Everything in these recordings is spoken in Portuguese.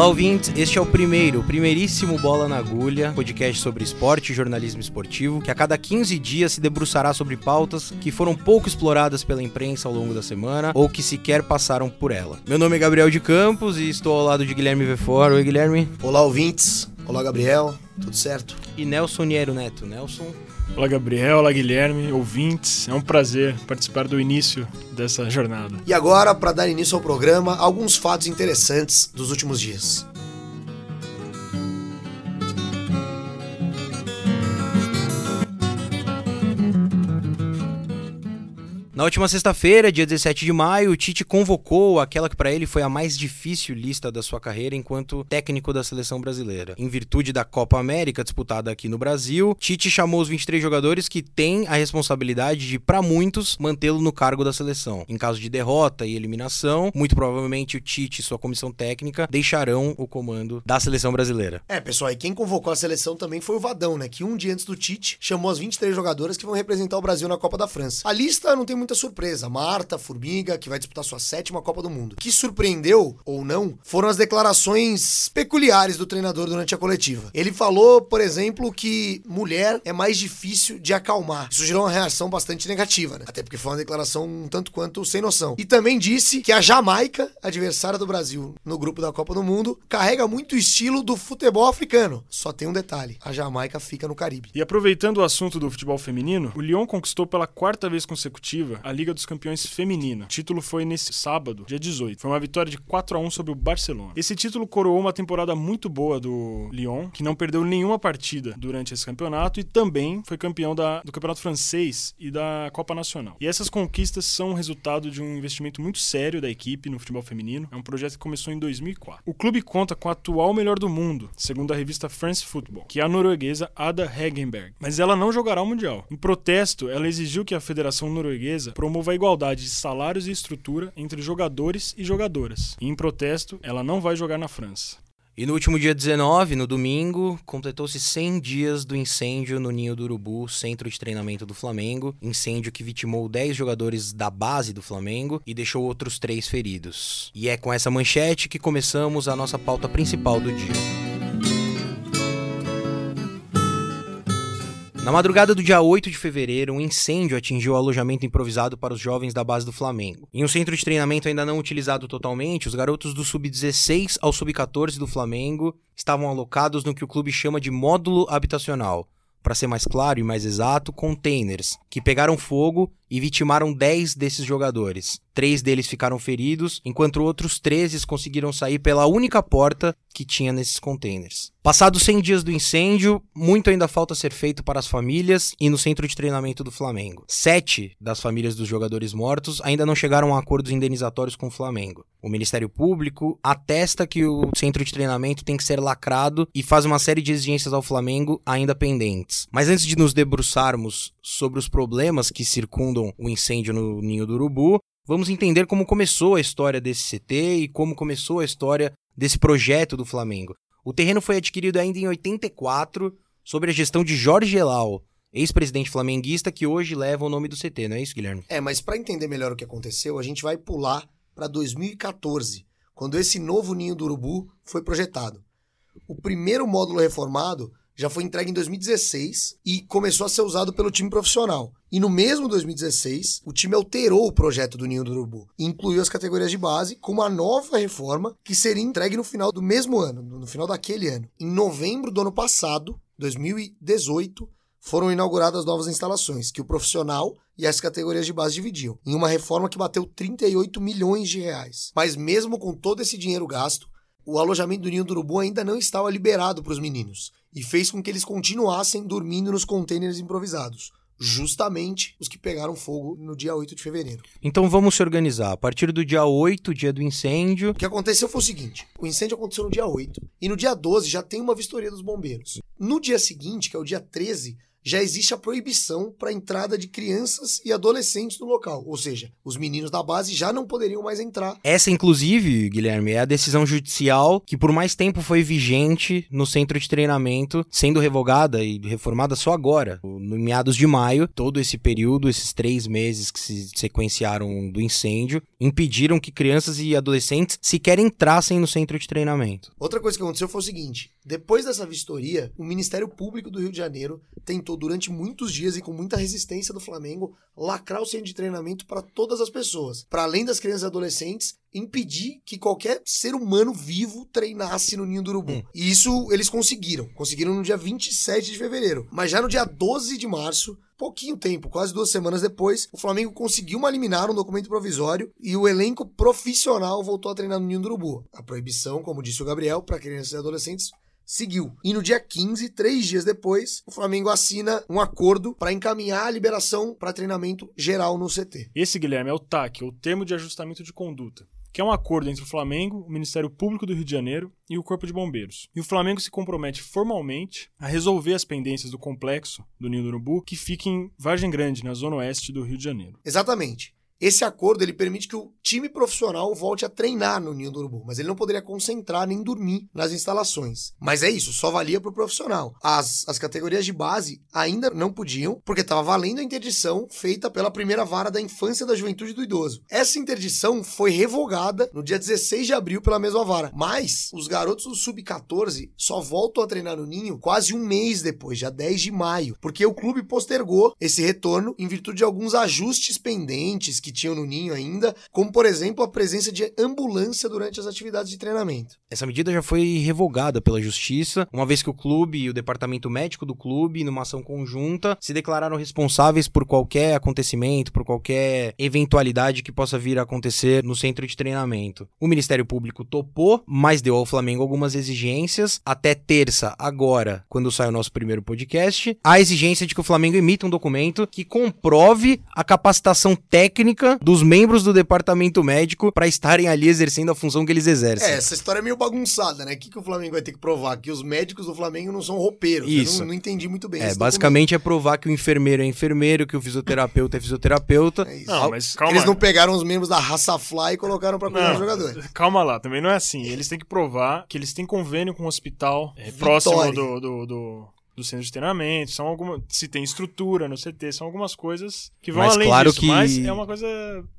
Olá, ouvintes. Este é o primeiro, o primeiríssimo Bola na Agulha, podcast sobre esporte e jornalismo esportivo, que a cada 15 dias se debruçará sobre pautas que foram pouco exploradas pela imprensa ao longo da semana ou que sequer passaram por ela. Meu nome é Gabriel de Campos e estou ao lado de Guilherme Vefor. Oi, Guilherme. Olá, ouvintes. Olá, Gabriel. Tudo certo? E Nelson Niero Neto. Nelson. Olá, Gabriel. Olá, Guilherme. Ouvintes. É um prazer participar do início dessa jornada. E agora, para dar início ao programa, alguns fatos interessantes dos últimos dias. Na última sexta-feira, dia 17 de maio, o Tite convocou aquela que para ele foi a mais difícil lista da sua carreira enquanto técnico da seleção brasileira. Em virtude da Copa América disputada aqui no Brasil, Tite chamou os 23 jogadores que têm a responsabilidade de, para muitos, mantê-lo no cargo da seleção. Em caso de derrota e eliminação, muito provavelmente o Tite e sua comissão técnica deixarão o comando da seleção brasileira. É, pessoal, e quem convocou a seleção também foi o Vadão, né? Que um dia antes do Tite chamou as 23 jogadoras que vão representar o Brasil na Copa da França. A lista não tem muito muita surpresa. Marta, Formiga, que vai disputar sua sétima Copa do Mundo. Que surpreendeu, ou não, foram as declarações peculiares do treinador durante a coletiva. Ele falou, por exemplo, que mulher é mais difícil de acalmar. Isso gerou uma reação bastante negativa, né? Até porque foi uma declaração um tanto quanto sem noção. E também disse que a Jamaica, adversária do Brasil no grupo da Copa do Mundo, carrega muito o estilo do futebol africano. Só tem um detalhe: a Jamaica fica no Caribe. E aproveitando o assunto do futebol feminino, o Lyon conquistou pela quarta vez consecutiva a Liga dos Campeões Feminina. O título foi nesse sábado, dia 18. Foi uma vitória de 4 a 1 sobre o Barcelona. Esse título coroou uma temporada muito boa do Lyon, que não perdeu nenhuma partida durante esse campeonato e também foi campeão da, do Campeonato Francês e da Copa Nacional. E essas conquistas são resultado de um investimento muito sério da equipe no futebol feminino. É um projeto que começou em 2004. O clube conta com a atual melhor do mundo, segundo a revista France Football, que é a norueguesa Ada Hegenberg. Mas ela não jogará o Mundial. Em protesto, ela exigiu que a Federação Norueguesa promova a igualdade de salários e estrutura entre jogadores e jogadoras. E em protesto, ela não vai jogar na França. E no último dia 19, no domingo, completou-se 100 dias do incêndio no Ninho do Urubu, centro de treinamento do Flamengo. Incêndio que vitimou 10 jogadores da base do Flamengo e deixou outros 3 feridos. E é com essa manchete que começamos a nossa pauta principal do dia. Na madrugada do dia 8 de fevereiro, um incêndio atingiu o alojamento improvisado para os jovens da base do Flamengo. Em um centro de treinamento ainda não utilizado totalmente, os garotos do sub-16 ao sub-14 do Flamengo estavam alocados no que o clube chama de módulo habitacional. Para ser mais claro e mais exato, containers, que pegaram fogo e vitimaram 10 desses jogadores. Três deles ficaram feridos, enquanto outros 13 conseguiram sair pela única porta que tinha nesses containers. Passados 100 dias do incêndio, muito ainda falta ser feito para as famílias e no centro de treinamento do Flamengo. Sete das famílias dos jogadores mortos ainda não chegaram a acordos indenizatórios com o Flamengo. O Ministério Público atesta que o centro de treinamento tem que ser lacrado e faz uma série de exigências ao Flamengo ainda pendentes. Mas antes de nos debruçarmos sobre os problemas que circundam o incêndio no Ninho do Urubu, vamos entender como começou a história desse CT e como começou a história desse projeto do Flamengo. O terreno foi adquirido ainda em 84, sob a gestão de Jorge Elal, ex-presidente flamenguista que hoje leva o nome do CT, não é isso, Guilherme? É, mas para entender melhor o que aconteceu, a gente vai pular para 2014, quando esse novo ninho do urubu foi projetado. O primeiro módulo reformado já foi entregue em 2016 e começou a ser usado pelo time profissional. E no mesmo 2016, o time alterou o projeto do Ninho do Urubu e incluiu as categorias de base com uma nova reforma que seria entregue no final do mesmo ano, no final daquele ano. Em novembro do ano passado, 2018, foram inauguradas novas instalações que o profissional e as categorias de base dividiam, em uma reforma que bateu 38 milhões de reais. Mas mesmo com todo esse dinheiro gasto, o alojamento do Ninho do Urubu ainda não estava liberado para os meninos e fez com que eles continuassem dormindo nos contêineres improvisados. Justamente os que pegaram fogo no dia 8 de fevereiro. Então vamos se organizar. A partir do dia 8, dia do incêndio. O que aconteceu foi o seguinte: o incêndio aconteceu no dia 8 e no dia 12 já tem uma vistoria dos bombeiros. No dia seguinte, que é o dia 13, já existe a proibição para a entrada de crianças e adolescentes no local. Ou seja, os meninos da base já não poderiam mais entrar. Essa, inclusive, Guilherme, é a decisão judicial que por mais tempo foi vigente no centro de treinamento, sendo revogada e reformada só agora, no meados de maio, todo esse período, esses três meses que se sequenciaram do incêndio, impediram que crianças e adolescentes sequer entrassem no centro de treinamento. Outra coisa que aconteceu foi o seguinte: depois dessa vistoria, o Ministério Público do Rio de Janeiro tentou durante muitos dias e com muita resistência do Flamengo lacrar o centro de treinamento para todas as pessoas, para além das crianças e adolescentes, impedir que qualquer ser humano vivo treinasse no Ninho do Urubu. Hum. E isso eles conseguiram. Conseguiram no dia 27 de fevereiro. Mas já no dia 12 de março, pouquinho tempo, quase duas semanas depois, o Flamengo conseguiu uma liminar, um documento provisório, e o elenco profissional voltou a treinar no Ninho do Urubu. A proibição, como disse o Gabriel, para crianças e adolescentes seguiu. E no dia 15, três dias depois, o Flamengo assina um acordo para encaminhar a liberação para treinamento geral no CT. Esse, Guilherme, é o TAC, o Termo de Ajustamento de Conduta, que é um acordo entre o Flamengo, o Ministério Público do Rio de Janeiro e o Corpo de Bombeiros. E o Flamengo se compromete formalmente a resolver as pendências do complexo do Ninho do Urubu, que fica em Vargem Grande, na zona oeste do Rio de Janeiro. Exatamente. Esse acordo ele permite que o time profissional volte a treinar no Ninho do Urubu, mas ele não poderia concentrar nem dormir nas instalações. Mas é isso, só valia para o profissional. As, as categorias de base ainda não podiam, porque estava valendo a interdição feita pela primeira vara da infância, da juventude do idoso. Essa interdição foi revogada no dia 16 de abril pela mesma vara, mas os garotos do Sub-14 só voltam a treinar no Ninho quase um mês depois, já 10 de maio, porque o clube postergou esse retorno em virtude de alguns ajustes pendentes que tinham no Ninho ainda, como por exemplo a presença de ambulância durante as atividades de treinamento. Essa medida já foi revogada pela Justiça, uma vez que o clube e o departamento médico do clube, numa ação conjunta, se declararam responsáveis por qualquer acontecimento, por qualquer eventualidade que possa vir a acontecer no centro de treinamento. O Ministério Público topou, mas deu ao Flamengo algumas exigências. Até terça, agora, quando sai o nosso primeiro podcast, a exigência de que o Flamengo emita um documento que comprove a capacitação técnica dos membros do departamento médico para estarem ali exercendo a função que eles exercem. É, essa história é meio bagunçada, né? O que, que o Flamengo vai ter que provar? Que os médicos do Flamengo não são roupeiros. Isso. Eu não, não entendi muito bem. É, esse basicamente é provar que o enfermeiro é enfermeiro, que o fisioterapeuta é fisioterapeuta. documento. É isso. Não, mas calma Eles não pegaram os membros da raça Fly e colocaram pra cuidar dos jogadores. Calma lá, também não é assim. Eles têm que provar que eles têm convênio com o hospital é, próximo do, do, do, do centro de treinamento. São alguma, se tem estrutura no CT, são algumas coisas que vão Mas além claro disso. que- Mas é uma coisa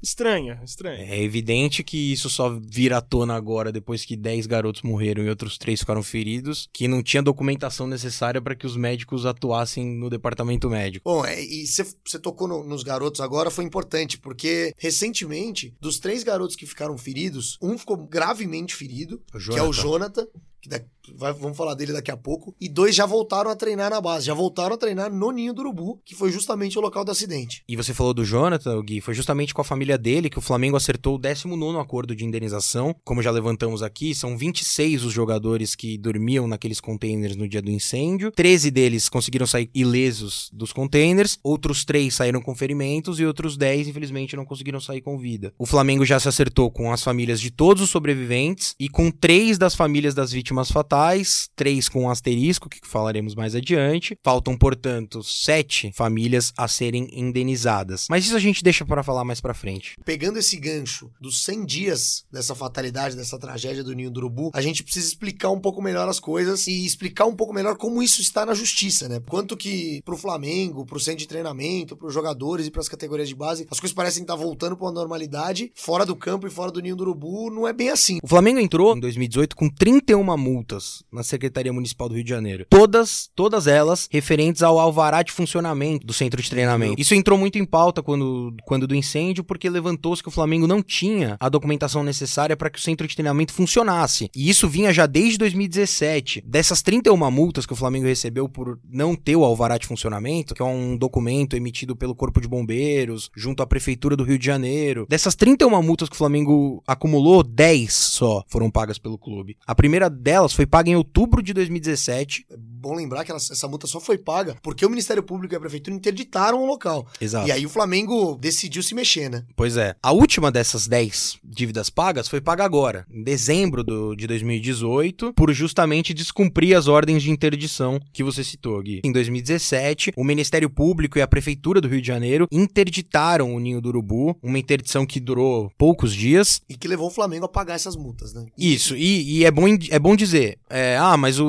estranha, estranha. É evidente que isso só vira à tona agora, depois que 10 garotos morreram e outros 3 ficaram feridos, que não tinha documentação necessária para que os médicos atuassem no departamento médico. Bom, é, e você tocou no- nos garotos agora, foi importante, porque recentemente, dos três garotos que ficaram feridos, um ficou gravemente ferido, que é o Jonathan. Que da- vai- vamos falar dele daqui a pouco, e dois já voltaram a treinar na base, já voltaram a treinar no Ninho do Urubu, que foi justamente o local do acidente. E você falou do Jonathan, Gui, foi justamente com a família dele que o Flamengo acertou o 19 acordo de indenização. Como já levantamos aqui, são 26 os jogadores que dormiam naqueles containers no dia do incêndio. 13 deles conseguiram sair ilesos dos containers, outros 3 saíram com ferimentos e outros 10, infelizmente, não conseguiram sair com vida. O Flamengo já se acertou com as famílias de todos os sobreviventes e com três das famílias das vítimas fatais, três com asterisco, que falaremos mais adiante. Faltam, portanto, sete famílias a serem indenizadas. Mas isso a gente deixa para falar mais pra frente. Pegando esse gancho dos 100 dias dessa fatalidade, dessa tragédia do Ninho do Urubu, a gente precisa explicar um pouco melhor as coisas e explicar um pouco melhor como isso está na justiça, né? Quanto que pro Flamengo, pro centro de treinamento, pros jogadores e pras categorias de base, as coisas parecem estar voltando pra uma normalidade, fora do campo e fora do Ninho do Urubu, não é bem assim. O Flamengo entrou em 2018 com 31 multas na Secretaria Municipal do Rio de Janeiro. Todas, todas elas referentes ao alvará de funcionamento do centro de treinamento. Isso entrou muito em pauta quando, quando do incêndio, porque levantou-se que o Flamengo não tinha a documentação necessária para que o centro de treinamento funcionasse. E isso vinha já desde 2017. Dessas 31 multas que o Flamengo recebeu por não ter o alvará de funcionamento, que é um documento emitido pelo Corpo de Bombeiros, junto à Prefeitura do Rio de Janeiro. Dessas 31 multas que o Flamengo acumulou, 10 só foram pagas pelo clube. A primeira delas foi paga em outubro de 2017. É bom lembrar que ela- essa multa só foi paga porque o Ministério Público e a Prefeitura interditaram o local. Exato. E aí o Flamengo decidiu se mexer, né? Pois é. A última dessas 10 dívidas pagas foi paga agora, em dezembro do, de 2018, por justamente descumprir as ordens de interdição que você citou, Gui. Em 2017, o Ministério Público e a Prefeitura do Rio de Janeiro interditaram o Ninho do Urubu, uma interdição que durou poucos dias. E que levou o Flamengo a pagar essas multas, né? Isso, e, e é, bom, é bom dizer, é, ah, mas o,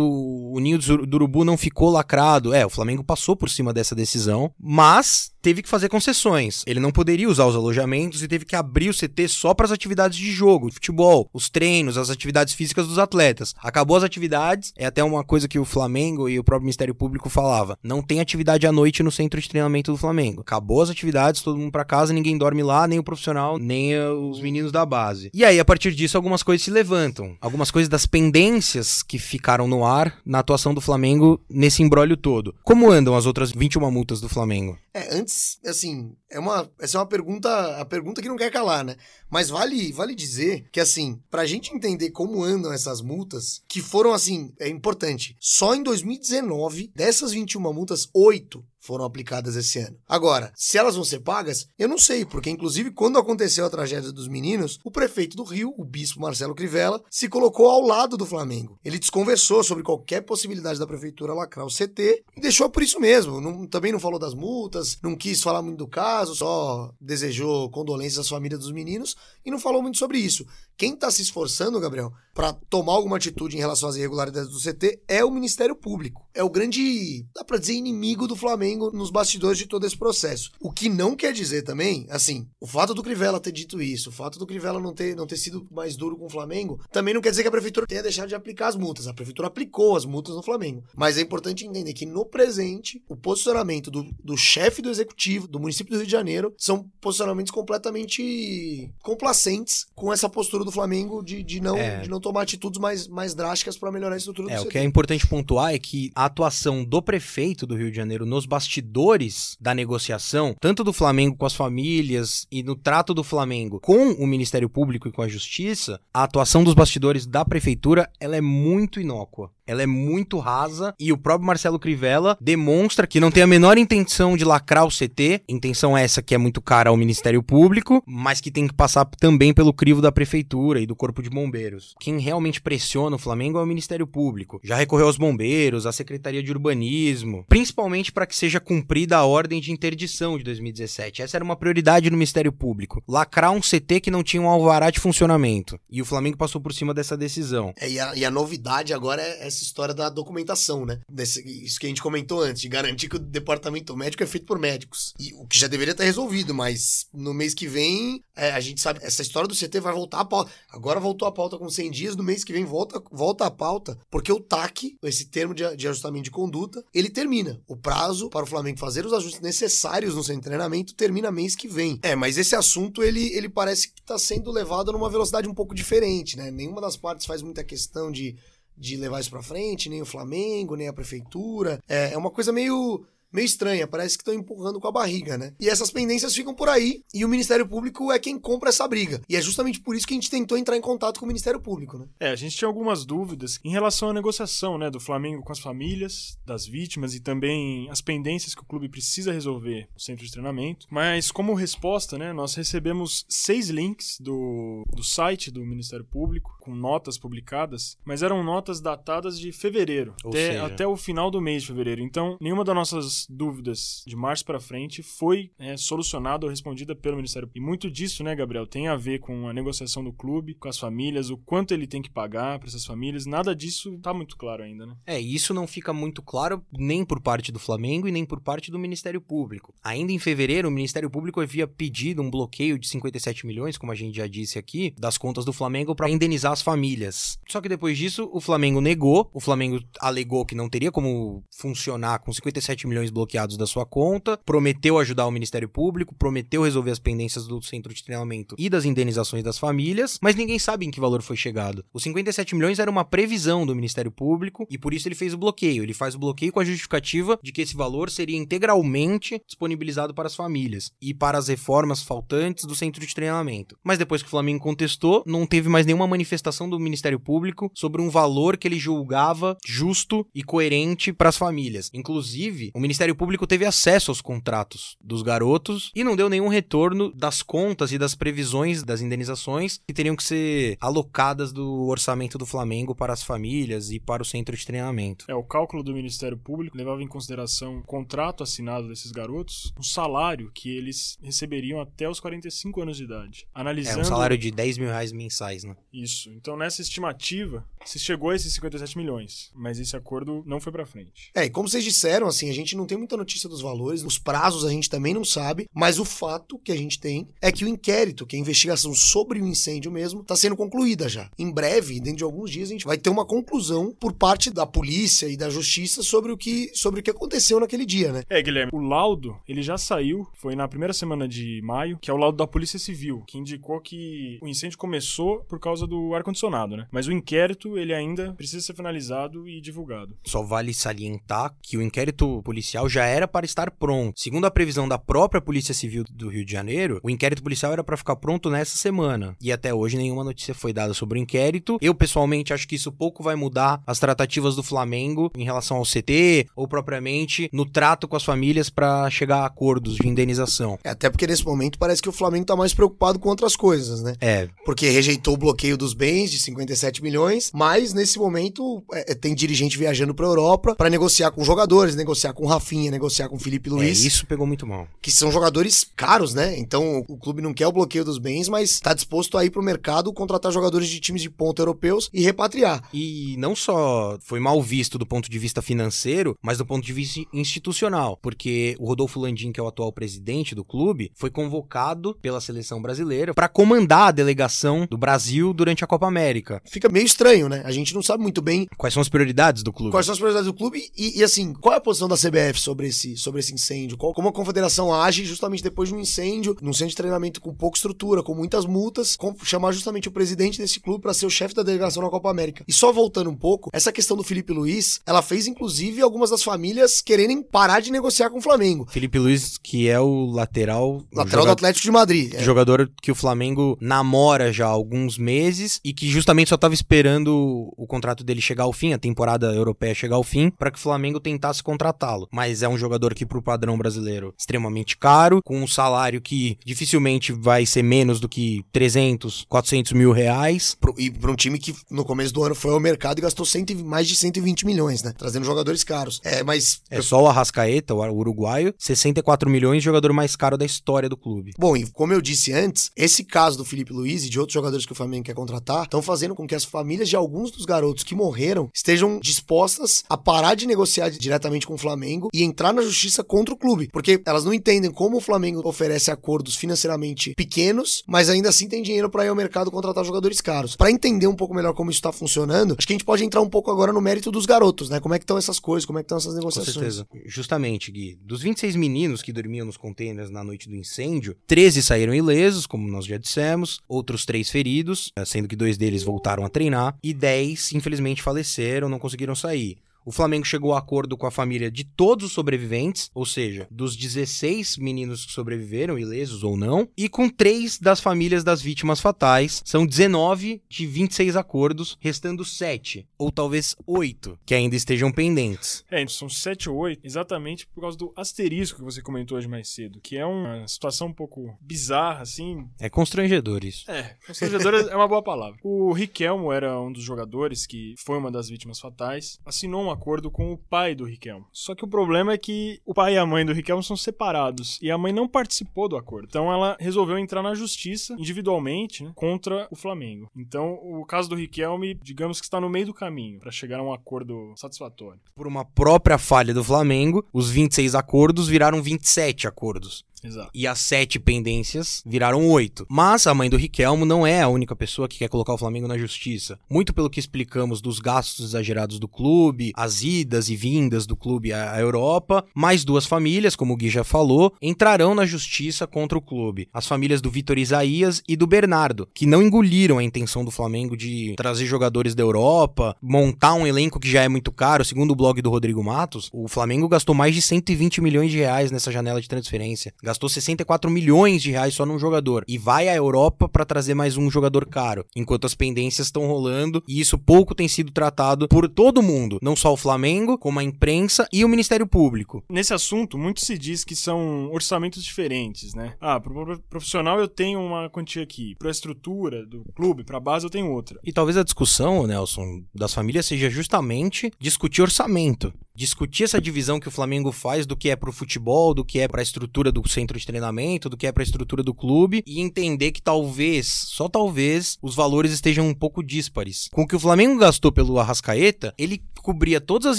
o ninho do urubu não ficou lacrado. É, o Flamengo passou por cima dessa decisão, mas teve que fazer concessões. Ele não poderia usar os alojamentos e teve que abrir o CT só para as atividades de jogo, de futebol, os treinos, as atividades físicas dos atletas. Acabou as atividades, é até uma coisa que o Flamengo e o próprio Ministério Público falava. Não tem atividade à noite no centro de treinamento do Flamengo. Acabou as atividades, todo mundo para casa, ninguém dorme lá, nem o profissional, nem os meninos da base. E aí, a partir disso, algumas coisas se levantam. Algumas coisas das pendências que ficaram no ar na atuação do Flamengo nesse embrólio todo. Como andam as outras 21 multas do Flamengo? É, antes, assim, é uma, essa é uma pergunta, a pergunta que não quer calar, né? Mas vale, vale dizer que, assim, pra gente entender como andam essas multas, que foram, assim, é importante, só em 2019, dessas 21 multas, 8 foram aplicadas esse ano. Agora, se elas vão ser pagas, eu não sei, porque inclusive quando aconteceu a tragédia dos meninos, o prefeito do Rio, o bispo Marcelo Crivella, se colocou ao lado do Flamengo. Ele desconversou sobre qualquer possibilidade da prefeitura lacrar o CT e deixou por isso mesmo. Não, também não falou das multas, não quis falar muito do caso, só desejou condolências às famílias dos meninos e não falou muito sobre isso. Quem está se esforçando, Gabriel, para tomar alguma atitude em relação às irregularidades do CT é o Ministério Público. É o grande, dá para dizer, inimigo do Flamengo nos bastidores de todo esse processo. O que não quer dizer também, assim, o fato do Crivella ter dito isso, o fato do Crivella não ter, não ter sido mais duro com o Flamengo, também não quer dizer que a prefeitura tenha deixado de aplicar as multas. A prefeitura aplicou as multas no Flamengo. Mas é importante entender que no presente, o posicionamento do, do chefe do executivo do município do Rio de Janeiro são posicionamentos completamente complacentes com essa postura do Flamengo de, de, não, é. de não tomar atitudes mais, mais drásticas para melhorar a estrutura é, do É, o que é importante pontuar é que a atuação do prefeito do Rio de Janeiro nos bastidores da negociação, tanto do Flamengo com as famílias e no trato do Flamengo com o Ministério Público e com a Justiça, a atuação dos bastidores da prefeitura, ela é muito inócua. Ela é muito rasa e o próprio Marcelo Crivella demonstra que não tem a menor intenção de lacrar o CT, intenção essa que é muito cara ao Ministério Público, mas que tem que passar também pelo crivo da prefeitura e do Corpo de Bombeiros. Quem realmente pressiona o Flamengo é o Ministério Público. Já recorreu aos bombeiros, à Secretaria de Urbanismo, principalmente para que seja cumprida a ordem de interdição de 2017. Essa era uma prioridade no Ministério Público. Lacrar um CT que não tinha um alvará de funcionamento. E o Flamengo passou por cima dessa decisão. É, e, a, e a novidade agora é história da documentação, né? Desse, isso que a gente comentou antes, de garantir que o departamento médico é feito por médicos. E o que já deveria estar resolvido, mas no mês que vem, é, a gente sabe, essa história do CT vai voltar à pauta. Agora voltou a pauta com 100 dias, no mês que vem volta, volta à pauta, porque o TAC, esse termo de, de ajustamento de conduta, ele termina. O prazo para o Flamengo fazer os ajustes necessários no seu treinamento termina mês que vem. É, mas esse assunto, ele, ele parece que está sendo levado numa velocidade um pouco diferente, né? Nenhuma das partes faz muita questão de de levar isso para frente, nem o Flamengo, nem a prefeitura. É, é uma coisa meio meio estranha, parece que estão empurrando com a barriga, né? E essas pendências ficam por aí e o Ministério Público é quem compra essa briga. E é justamente por isso que a gente tentou entrar em contato com o Ministério Público, né? É, a gente tinha algumas dúvidas em relação à negociação, né, do Flamengo com as famílias das vítimas e também as pendências que o clube precisa resolver no centro de treinamento. Mas como resposta, né, nós recebemos seis links do, do site do Ministério Público com notas publicadas, mas eram notas datadas de fevereiro, até, até o final do mês de fevereiro. Então, nenhuma das nossas dúvidas de março para frente foi é, solucionada ou respondida pelo Ministério E muito disso, né, Gabriel, tem a ver com a negociação do clube, com as famílias, o quanto ele tem que pagar para essas famílias. Nada disso tá muito claro ainda, né? É, isso não fica muito claro nem por parte do Flamengo e nem por parte do Ministério Público. Ainda em fevereiro, o Ministério Público havia pedido um bloqueio de 57 milhões, como a gente já disse aqui, das contas do Flamengo para indenizar as famílias. Só que depois disso, o Flamengo negou, o Flamengo alegou que não teria como funcionar com 57 milhões bloqueados da sua conta, prometeu ajudar o Ministério Público, prometeu resolver as pendências do centro de treinamento e das indenizações das famílias, mas ninguém sabe em que valor foi chegado. Os 57 milhões era uma previsão do Ministério Público e por isso ele fez o bloqueio. Ele faz o bloqueio com a justificativa de que esse valor seria integralmente disponibilizado para as famílias e para as reformas faltantes do centro de treinamento. Mas depois que o Flamengo contestou, não teve mais nenhuma manifestação do Ministério Público sobre um valor que ele julgava justo e coerente para as famílias. Inclusive, o Ministério Ministério Público teve acesso aos contratos dos garotos e não deu nenhum retorno das contas e das previsões das indenizações que teriam que ser alocadas do orçamento do Flamengo para as famílias e para o centro de treinamento. É, o cálculo do Ministério Público levava em consideração o contrato assinado desses garotos, o salário que eles receberiam até os 45 anos de idade. Analisando... É um salário de 10 mil reais mensais, né? Isso. Então, nessa estimativa, se chegou a esses 57 milhões, mas esse acordo não foi para frente. É, e como vocês disseram, assim, a gente não tem muita notícia dos valores, os prazos a gente também não sabe, mas o fato que a gente tem é que o inquérito, que é a investigação sobre o incêndio mesmo, está sendo concluída já. Em breve, dentro de alguns dias, a gente vai ter uma conclusão por parte da polícia e da justiça sobre o que, sobre o que aconteceu naquele dia, né? É, Guilherme, o laudo, ele já saiu, foi na primeira semana de maio, que é o laudo da Polícia Civil, que indicou que o incêndio começou por causa do ar-condicionado, né? Mas o inquérito, ele ainda precisa ser finalizado e divulgado. Só vale salientar que o inquérito policial já era para estar pronto. Segundo a previsão da própria Polícia Civil do Rio de Janeiro, o inquérito policial era para ficar pronto nessa semana. E até hoje nenhuma notícia foi dada sobre o inquérito. Eu, pessoalmente, acho que isso pouco vai mudar as tratativas do Flamengo em relação ao CT ou propriamente no trato com as famílias para chegar a acordos de indenização. É, até porque nesse momento parece que o Flamengo tá mais preocupado com outras coisas, né? É. Porque rejeitou o bloqueio dos bens de 57 milhões, mas nesse momento é, tem dirigente viajando para Europa para negociar com jogadores, negociar com Rafinha, negociar com Felipe Luiz. É, isso pegou muito mal. Que são jogadores caros, né? Então o clube não quer o bloqueio dos bens, mas tá disposto a ir pro mercado contratar jogadores de times de ponta europeus e repatriar. E não só foi mal visto do ponto de vista financeiro, mas do ponto de vista institucional, porque o Rodolfo Landim, que é o atual presidente do clube, foi convocado pela seleção brasileira para comandar a delegação do Brasil durante a Copa América. Fica meio estranho, né? A gente não sabe muito bem Quais são as prioridades do clube? quais são as prioridades do clube e, e, assim, qual é a posição da CBF sobre esse, sobre esse incêndio? Qual, como a confederação age justamente depois de um incêndio, num centro de treinamento com pouca estrutura, com muitas multas, com- chamar justamente o presidente desse clube para ser o chefe da delegação na Copa América. E só voltando um pouco, essa questão do Felipe Luiz, ela fez inclusive algumas das famílias quererem parar de negociar com o Flamengo. Felipe Luiz, que é o lateral. Lateral do Atlético de Madrid. É. Jogador que o Flamengo namora já há alguns meses e que justamente só tava esperando o contrato dele chegar ao fim, a temporada europeia chegar ao fim, para que o Flamengo tentasse contratá-lo. Mas é um jogador que, pro padrão brasileiro, extremamente caro, com um salário que dificilmente vai ser menos do que 300, 400 mil reais. Pro- E para um time que no começo do ano foi ao mercado e gastou cento e- mais de 120 milhões, né? Trazendo jogadores caros. É, mas. É só o Arrascaeta, o uruguaio, 64 milhões, jogador mais caro da história do clube. Bom, e como eu disse antes, esse caso do Felipe Luiz e de outros jogadores que o Flamengo quer contratar estão fazendo com que as famílias de alguns dos garotos que morreram estejam dispostas a parar de negociar diretamente com o Flamengo e entrar na justiça contra o clube. Porque elas não entendem como o Flamengo oferece acordos financeiramente pequenos, mas ainda assim tem dinheiro para ir ao mercado contratar jogadores caros. Para entender um pouco melhor como isso está funcionando, acho que a gente pode entrar um pouco agora no mérito dos garotos, né? Como é que estão essas coisas, como é que estão essas Com negociações. certeza. Justamente, Gui. Dos 26 meninos que dormiam nos containers na noite do incêndio, 13 saíram ilesos, como nós já dissemos, outros 3 feridos, eh, sendo que dois deles voltaram a treinar, e 10, infelizmente, faleceram, não conseguiram sair. O Flamengo chegou a acordo com a família de todos os sobreviventes, ou seja, dos 16 meninos que sobreviveram, ilesos ou não, e com três das famílias das vítimas fatais. São 19 de 26 acordos, restando 7, ou talvez 8, que ainda estejam pendentes. É, são 7 ou 8, exatamente por causa do asterisco que você comentou hoje mais cedo, que é uma situação um pouco bizarra, assim. É constrangedor isso. É, constrangedora é uma boa palavra. O Riquelmo era um dos jogadores que foi uma das vítimas fatais, assinou um acordo com o pai do Riquelmo. Só que o problema é que o pai e a mãe do Riquelmo são separados e a mãe não participou do acordo. Então ela resolveu entrar na justiça individualmente né, contra o Flamengo. Então o caso do Riquelme, digamos que está no meio do caminho para chegar a um acordo satisfatório. Por uma própria falha do Flamengo, os 26 acordos viraram 27 acordos. Exato. E as sete pendências viraram oito. Mas a mãe do Riquelmo não é a única pessoa que quer colocar o Flamengo na justiça. Muito pelo que explicamos dos gastos exagerados do clube, as idas e vindas do clube à Europa, mais duas famílias, como o Gui já falou, entrarão na justiça contra o clube. As famílias do Vitor Isaías e do Bernardo, que não engoliram a intenção do Flamengo de trazer jogadores da Europa, montar um elenco que já é muito caro. Segundo o blog do Rodrigo Matos, o Flamengo gastou mais de 120 milhões de reais nessa janela de transferência 64 milhões de reais só num jogador e vai à Europa para trazer mais um jogador caro, enquanto as pendências estão rolando e isso pouco tem sido tratado por todo mundo, não só o Flamengo, como a imprensa e o Ministério Público. Nesse assunto, muito se diz que são orçamentos diferentes, né? Ah, pro profissional eu tenho uma quantia aqui, para a estrutura do clube, para a base eu tenho outra. E talvez a discussão, Nelson, das famílias seja justamente discutir orçamento discutir essa divisão que o Flamengo faz do que é pro futebol, do que é pra estrutura do centro de treinamento, do que é pra estrutura do clube e entender que talvez, só talvez, os valores estejam um pouco díspares. Com o que o Flamengo gastou pelo Arrascaeta, ele cobria todas as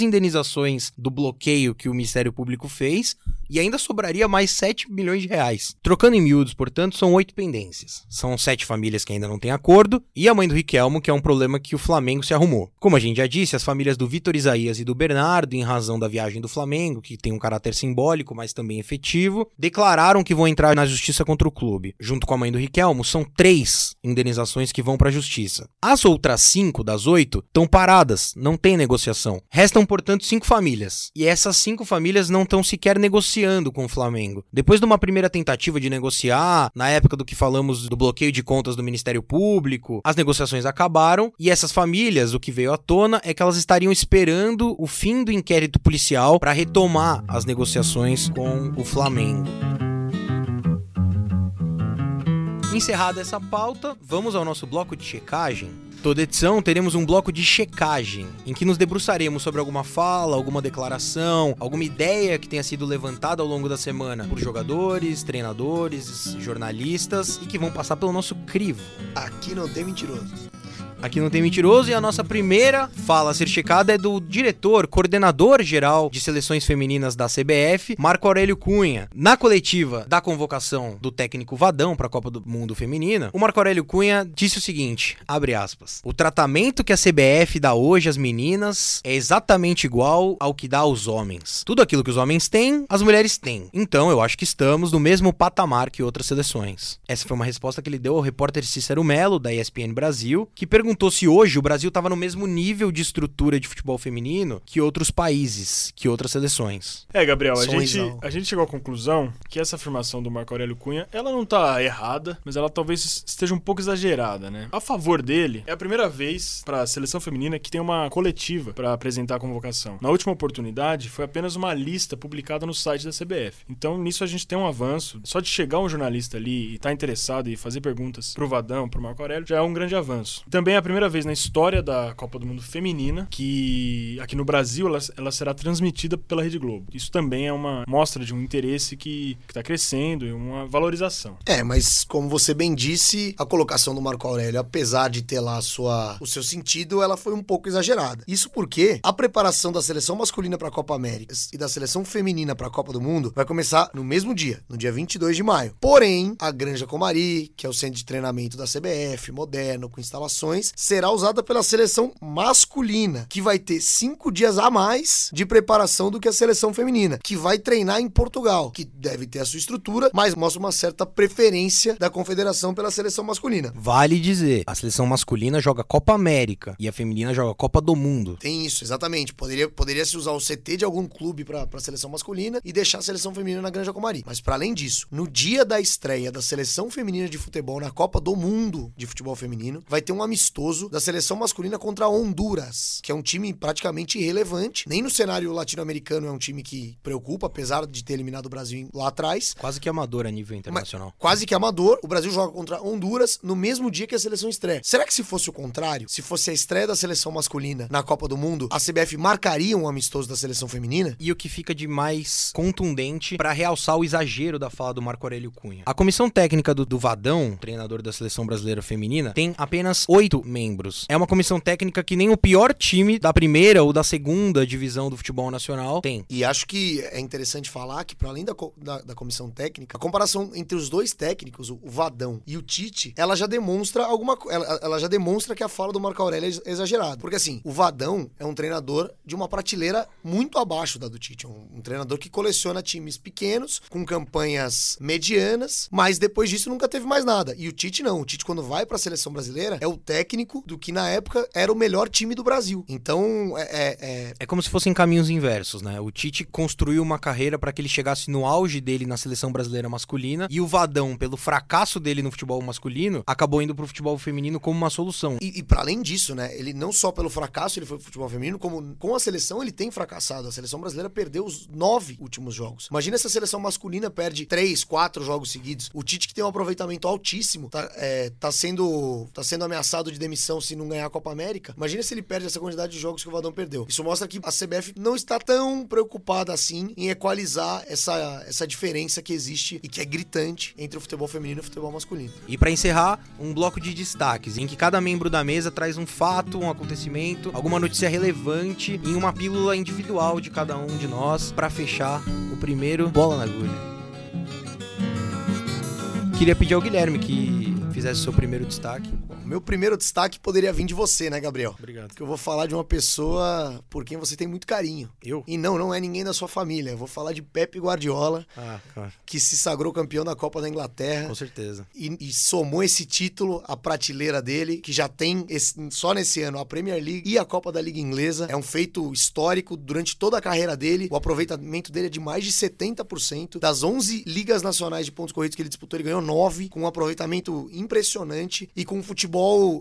indenizações do bloqueio que o Ministério Público fez e ainda sobraria mais 7 milhões de reais. Trocando em miúdos, portanto, são oito pendências. São sete famílias que ainda não têm acordo e a mãe do Riquelmo, que é um problema que o Flamengo se arrumou. Como a gente já disse, as famílias do Vitor Isaías e do Bernardo, em razão da viagem do Flamengo, que tem um caráter simbólico, mas também efetivo, declararam que vão entrar na justiça contra o clube. Junto com a mãe do Riquelmo, são três indenizações que vão para a justiça. As outras cinco das oito estão paradas, não tem negociação. Restam, portanto, cinco famílias. E essas cinco famílias não estão sequer negociando com o Flamengo. Depois de uma primeira tentativa de negociar, na época do que falamos do bloqueio de contas do Ministério Público, as negociações acabaram e essas famílias, o que veio à tona é que elas estariam esperando o fim do inquérito policial para retomar as negociações com o Flamengo. Encerrada essa pauta, vamos ao nosso bloco de checagem. Toda edição teremos um bloco de checagem, em que nos debruçaremos sobre alguma fala, alguma declaração, alguma ideia que tenha sido levantada ao longo da semana por jogadores, treinadores, jornalistas e que vão passar pelo nosso crivo. Aqui não tem mentiroso. Aqui não tem mentiroso e a nossa primeira fala a ser checada é do diretor, coordenador geral de seleções femininas da CBF, Marco Aurélio Cunha. Na coletiva da convocação do técnico Vadão para a Copa do Mundo Feminina, o Marco Aurélio Cunha disse o seguinte, abre aspas: "O tratamento que a CBF dá hoje às meninas é exatamente igual ao que dá aos homens. Tudo aquilo que os homens têm, as mulheres têm. Então, eu acho que estamos no mesmo patamar que outras seleções." Essa foi uma resposta que ele deu ao repórter Cícero Melo da ESPN Brasil, que perguntou perguntou se hoje o Brasil estava no mesmo nível de estrutura de futebol feminino que outros países, que outras seleções. É, Gabriel, a gente, a gente chegou à conclusão que essa afirmação do Marco Aurélio Cunha, ela não tá errada, mas ela talvez esteja um pouco exagerada, né? A favor dele, é a primeira vez para a seleção feminina que tem uma coletiva para apresentar a convocação. Na última oportunidade, foi apenas uma lista publicada no site da CBF. Então, nisso a gente tem um avanço. Só de chegar um jornalista ali e estar tá interessado e fazer perguntas pro Vadão, pro Marco Aurélio, já é um grande avanço. Também é primeira vez na história da Copa do Mundo Feminina que aqui no Brasil ela, ela será transmitida pela Rede Globo. Isso também é uma mostra de um interesse que está crescendo e uma valorização. É, mas como você bem disse, a colocação do Marco Aurélio, apesar de ter lá sua, o seu sentido, ela foi um pouco exagerada. Isso porque a preparação da seleção masculina para a Copa América e da seleção feminina para a Copa do Mundo vai começar no mesmo dia, no dia 22 de maio. Porém, a Granja Comari, que é o centro de treinamento da CBF, moderno, com instalações, será usada pela seleção masculina, que vai ter cinco dias a mais de preparação do que a seleção feminina, que vai treinar em Portugal, que deve ter a sua estrutura, mas mostra uma certa preferência da confederação pela seleção masculina. Vale dizer, a seleção masculina joga Copa América e a feminina joga Copa do Mundo. Tem isso, exatamente. Poderia, poderia se usar o CT de algum clube para a seleção masculina e deixar a seleção feminina na Granja Comari. Mas para além disso, no dia da estreia da seleção feminina de futebol na Copa do Mundo de futebol feminino, vai ter um amistoso da seleção masculina contra Honduras, que é um time praticamente irrelevante. Nem no cenário latino-americano é um time que preocupa, apesar de ter eliminado o Brasil lá atrás. Quase que amador a nível internacional. Mas, quase que amador. O Brasil joga contra Honduras no mesmo dia que a seleção estreia. Será que se fosse o contrário, se fosse a estreia da seleção masculina na Copa do Mundo, a CBF marcaria um amistoso da seleção feminina? E o que fica de mais contundente para realçar o exagero da fala do Marco Aurélio Cunha. A comissão técnica do, do Vadão, treinador da seleção brasileira feminina, tem apenas oito membros é uma comissão técnica que nem o pior time da primeira ou da segunda divisão do futebol nacional tem. E acho que é interessante falar que, para além da, da, da, comissão técnica, a comparação entre os dois técnicos, o Vadão e o Tite, ela já demonstra alguma ela, ela já demonstra que a fala do Marco Aurélio é exagerada. Porque assim, o Vadão é um treinador de uma prateleira muito abaixo da do Tite. Um, um treinador que coleciona times pequenos, com campanhas medianas, mas depois disso nunca teve mais nada. E o Tite não. O Tite, quando vai para a seleção brasileira, é o técnico técnico do que na época era o melhor time do Brasil. Então, é, é, é... é como se fossem caminhos inversos, né? O Tite construiu uma carreira para que ele chegasse no auge dele na seleção brasileira masculina e o Vadão, pelo fracasso dele no futebol masculino, acabou indo pro futebol feminino como uma solução. E, e para além disso, né? Ele não só pelo fracasso ele foi pro futebol feminino, como com a seleção ele tem fracassado. A seleção brasileira perdeu os nove últimos jogos. Imagina se a seleção masculina perde três, quatro jogos seguidos. O Tite que tem um aproveitamento altíssimo, tá, é, tá sendo tá sendo ameaçado de demissão se não ganhar a Copa América. Imagina se ele perde essa quantidade de jogos que o Vadão perdeu. Isso mostra que a CBF não está tão preocupada assim em equalizar essa, essa diferença que existe e que é gritante entre o futebol feminino e o futebol masculino. E para encerrar, um bloco de destaques em que cada membro da mesa traz um fato, um acontecimento, alguma notícia relevante em uma pílula individual de cada um de nós para fechar o primeiro bola na agulha. Queria pedir ao Guilherme que fizesse o seu primeiro destaque. Meu primeiro destaque poderia vir de você, né, Gabriel? Obrigado. Porque eu vou falar de uma pessoa por quem você tem muito carinho. Eu? E não, não é ninguém da sua família. Eu vou falar de Pepe Guardiola, Ah, claro. que se sagrou campeão da Copa da Inglaterra. Com certeza. E, e somou esse título à prateleira dele, que já tem esse- só nesse ano a Premier League e a Copa da Liga Inglesa. É um feito histórico durante toda a carreira dele. O aproveitamento dele é de mais de 70%. Das 11 ligas nacionais de pontos corridos que ele disputou, ele ganhou 9, com um aproveitamento impressionante e com um futebol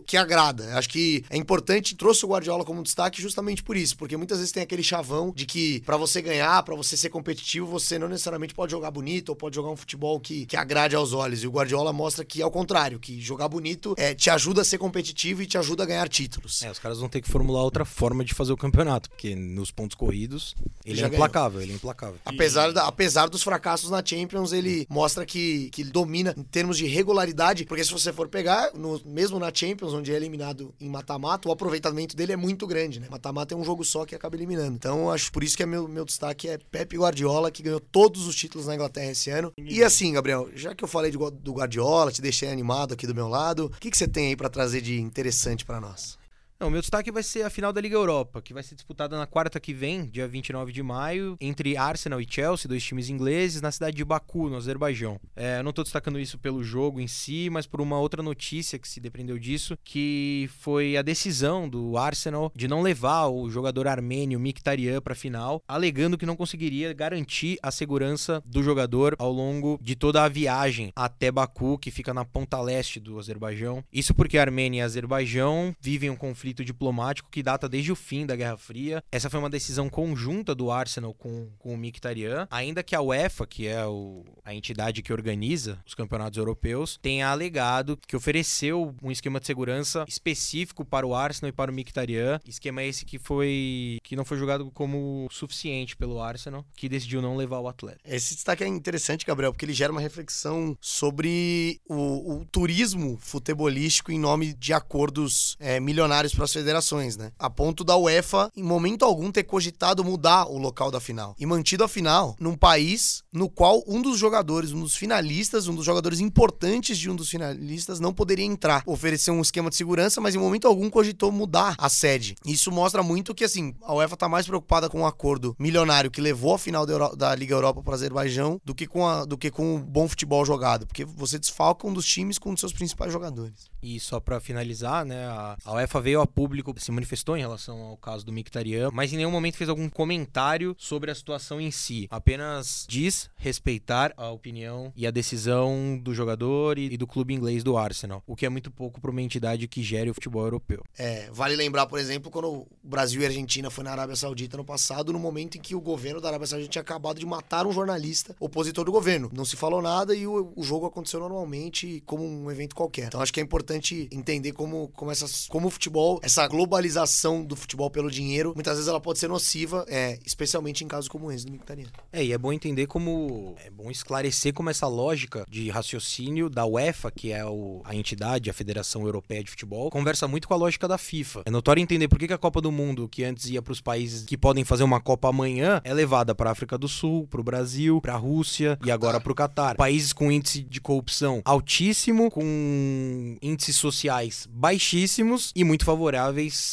que agrada. Acho que é importante, trouxe o Guardiola como destaque justamente por isso, porque muitas vezes tem aquele chavão de que pra você ganhar, pra você ser competitivo, você não necessariamente pode jogar bonito ou pode jogar um futebol que, que agrade aos olhos. E o Guardiola mostra que é o contrário, que jogar bonito é, te ajuda a ser competitivo e te ajuda a ganhar títulos. É, os caras vão ter que formular outra forma de fazer o campeonato, porque nos pontos corridos ele Já é ganhou. implacável, ele é implacável. Apesar, da- apesar dos fracassos na Champions, ele mostra que, que ele domina em termos de regularidade, porque se você for pegar, no- mesmo na Champions, onde é eliminado em mata-mata, o aproveitamento dele é muito grande, né? Mata-mata é um jogo só que acaba eliminando. Então, acho por isso que é meu, meu destaque é Pepe Guardiola, que ganhou todos os títulos na Inglaterra esse ano. E assim, Gabriel, já que eu falei de do Guardiola, te deixei animado aqui do meu lado, o que, que você tem aí pra trazer de interessante pra nós? Não, meu destaque vai ser a final da Liga Europa, que vai ser disputada na quarta que vem, dia 29 de maio, entre Arsenal e Chelsea, dois times ingleses, na cidade de Baku, no Azerbaijão. É, eu não tô destacando isso pelo jogo em si, mas por uma outra notícia que se dependeu disso, que foi a decisão do Arsenal de não levar o jogador armênio Mkhitaryan para a final, alegando que não conseguiria garantir a segurança do jogador ao longo de toda a viagem até Baku, que fica na ponta leste do Azerbaijão. Isso porque a Armênia e a Azerbaijão vivem um conflito diplomático que data desde o fim da Guerra Fria. Essa foi uma decisão conjunta do Arsenal com, com o Mkhitaryan, ainda que a UEFA, que é o- a entidade que organiza os campeonatos europeus, tenha alegado que ofereceu um esquema de segurança específico para o Arsenal e para o Mkhitaryan. Esquema esse que foi que não foi julgado como suficiente pelo Arsenal, que decidiu não levar o atleta. Esse destaque é interessante, Gabriel, porque ele gera uma reflexão sobre o, o turismo futebolístico em nome de acordos é, milionários para as federações, né? A ponto da UEFA, em momento algum, ter cogitado mudar o local da final e mantido a final num país no qual um dos jogadores, um dos finalistas, um dos jogadores importantes de um dos finalistas não poderia entrar. Ofereceu um esquema de segurança, mas em momento algum cogitou mudar a sede. Isso mostra muito que, assim, a UEFA tá mais preocupada com o acordo milionário que levou a final da, Liga Europa para Azerbaijão do que, com a, do que com o bom futebol jogado, porque você desfalca um dos times com um dos seus principais jogadores. E só pra finalizar, né, a UEFA veio a público, se manifestou em relação ao caso do Mkhitaryan, mas em nenhum momento fez algum comentário sobre a situação em si. Apenas diz respeitar a opinião e a decisão do jogador e, e do clube inglês do Arsenal, o que é muito pouco para uma entidade que gere o futebol europeu. É, vale lembrar, por exemplo, quando o Brasil e a Argentina foi na Arábia Saudita no passado, no momento em que o governo da Arábia Saudita tinha acabado de matar um jornalista opositor do governo. Não se falou nada e o, o jogo aconteceu normalmente como um evento qualquer. Então acho que é importante entender como, como, essas, como o futebol, essa globalização do futebol pelo dinheiro, muitas vezes ela pode ser nociva, é, especialmente em casos como esse do Mictariano. É, e é bom entender como. É bom esclarecer como essa lógica de raciocínio da UEFA, que é o- a entidade, a Federação Europeia de Futebol, conversa muito com a lógica da FIFA. É notório entender por que, que a Copa do Mundo, que antes ia para os países que podem fazer uma Copa amanhã, é levada para África do Sul, para o Brasil, para a Rússia e agora para o Catar. Países com índice de corrupção altíssimo, com índices sociais baixíssimos e muito favoráveis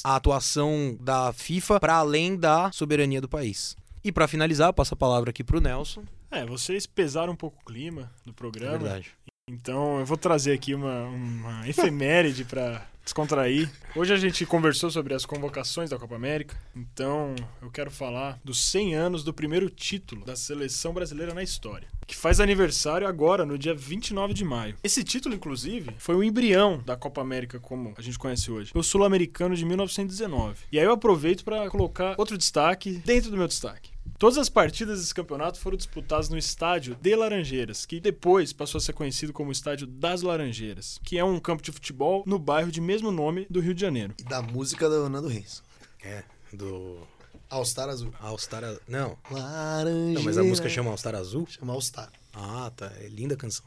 à atuação da FIFA para além da soberania do país. E para finalizar, passo a palavra aqui pro Nelson. É, vocês pesaram um pouco o clima do É programa. verdade. Então eu vou trazer aqui uma, uma efeméride para descontrair. Hoje a gente conversou sobre as convocações da Copa América, então eu quero falar dos 100 anos do primeiro título da seleção brasileira na história, que faz aniversário agora, no dia 29 de maio. Esse título, inclusive, foi o embrião da Copa América como a gente conhece hoje, o Sul-Americano de 1919. E aí eu aproveito para colocar outro destaque dentro do meu destaque. Todas as partidas desse campeonato foram disputadas no estádio de Laranjeiras, que depois passou a ser conhecido como Estádio das Laranjeiras, que é um campo de futebol no bairro de mesmo nome do Rio de Janeiro. E da música do Nando Reis. É, do All Star Azul. All Star... Não. Laranjeira. Não, mas a música chama All Star Azul? Chama All Star. Ah, tá. É linda a canção.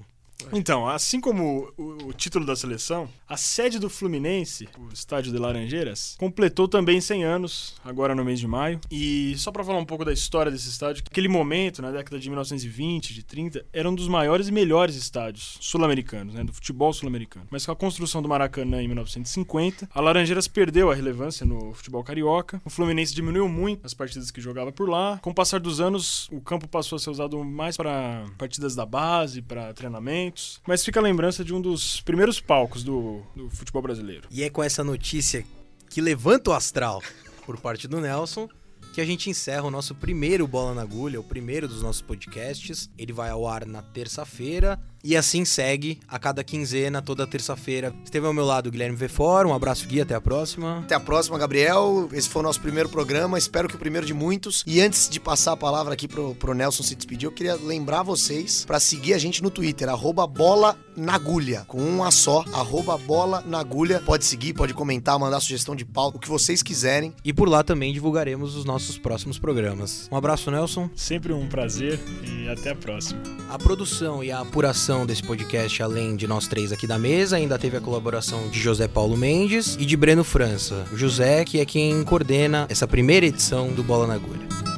Então, assim como o, o, título da seleção, a sede do Fluminense, o estádio de Laranjeiras, completou também 100 anos, agora no mês de maio. E só para falar um pouco da história desse estádio, aquele momento, na década de 1920, de 30, era um dos maiores e melhores estádios sul-americanos, né, do futebol sul-americano. Mas com a construção do Maracanã em 1950, a Laranjeiras perdeu a relevância no futebol carioca. O Fluminense diminuiu muito as partidas que jogava por lá. Com o passar dos anos, o campo passou a ser usado mais para partidas da base, para treinamento mas fica a lembrança de um dos primeiros palcos do, do futebol brasileiro. E é com essa notícia que levanta o astral por parte do Nelson que a gente encerra o nosso primeiro Bola na Agulha, o primeiro dos nossos podcasts. Ele vai ao ar na terça-feira. E assim segue a cada quinzena, toda terça-feira. Esteve ao meu lado o Guilherme Vefor. Um abraço, Gui. Até a próxima. Até a próxima, Gabriel. Esse foi o nosso primeiro programa. Espero que o primeiro de muitos. E antes de passar a palavra aqui pro, pro Nelson se despedir, eu queria lembrar vocês para seguir a gente no Twitter, arroba bola na agulha, com um A só, arroba bola na agulha. Pode seguir, pode comentar, mandar sugestão de pauta, o que vocês quiserem. E por lá também divulgaremos os nossos próximos programas. Um abraço, Nelson. Sempre um prazer e até a próxima. A produção e a apuração desse podcast, além de nós três aqui da mesa, ainda teve a colaboração de José Paulo Mendes e de Breno França. O José, que é quem coordena essa primeira edição do Bola na Agulha.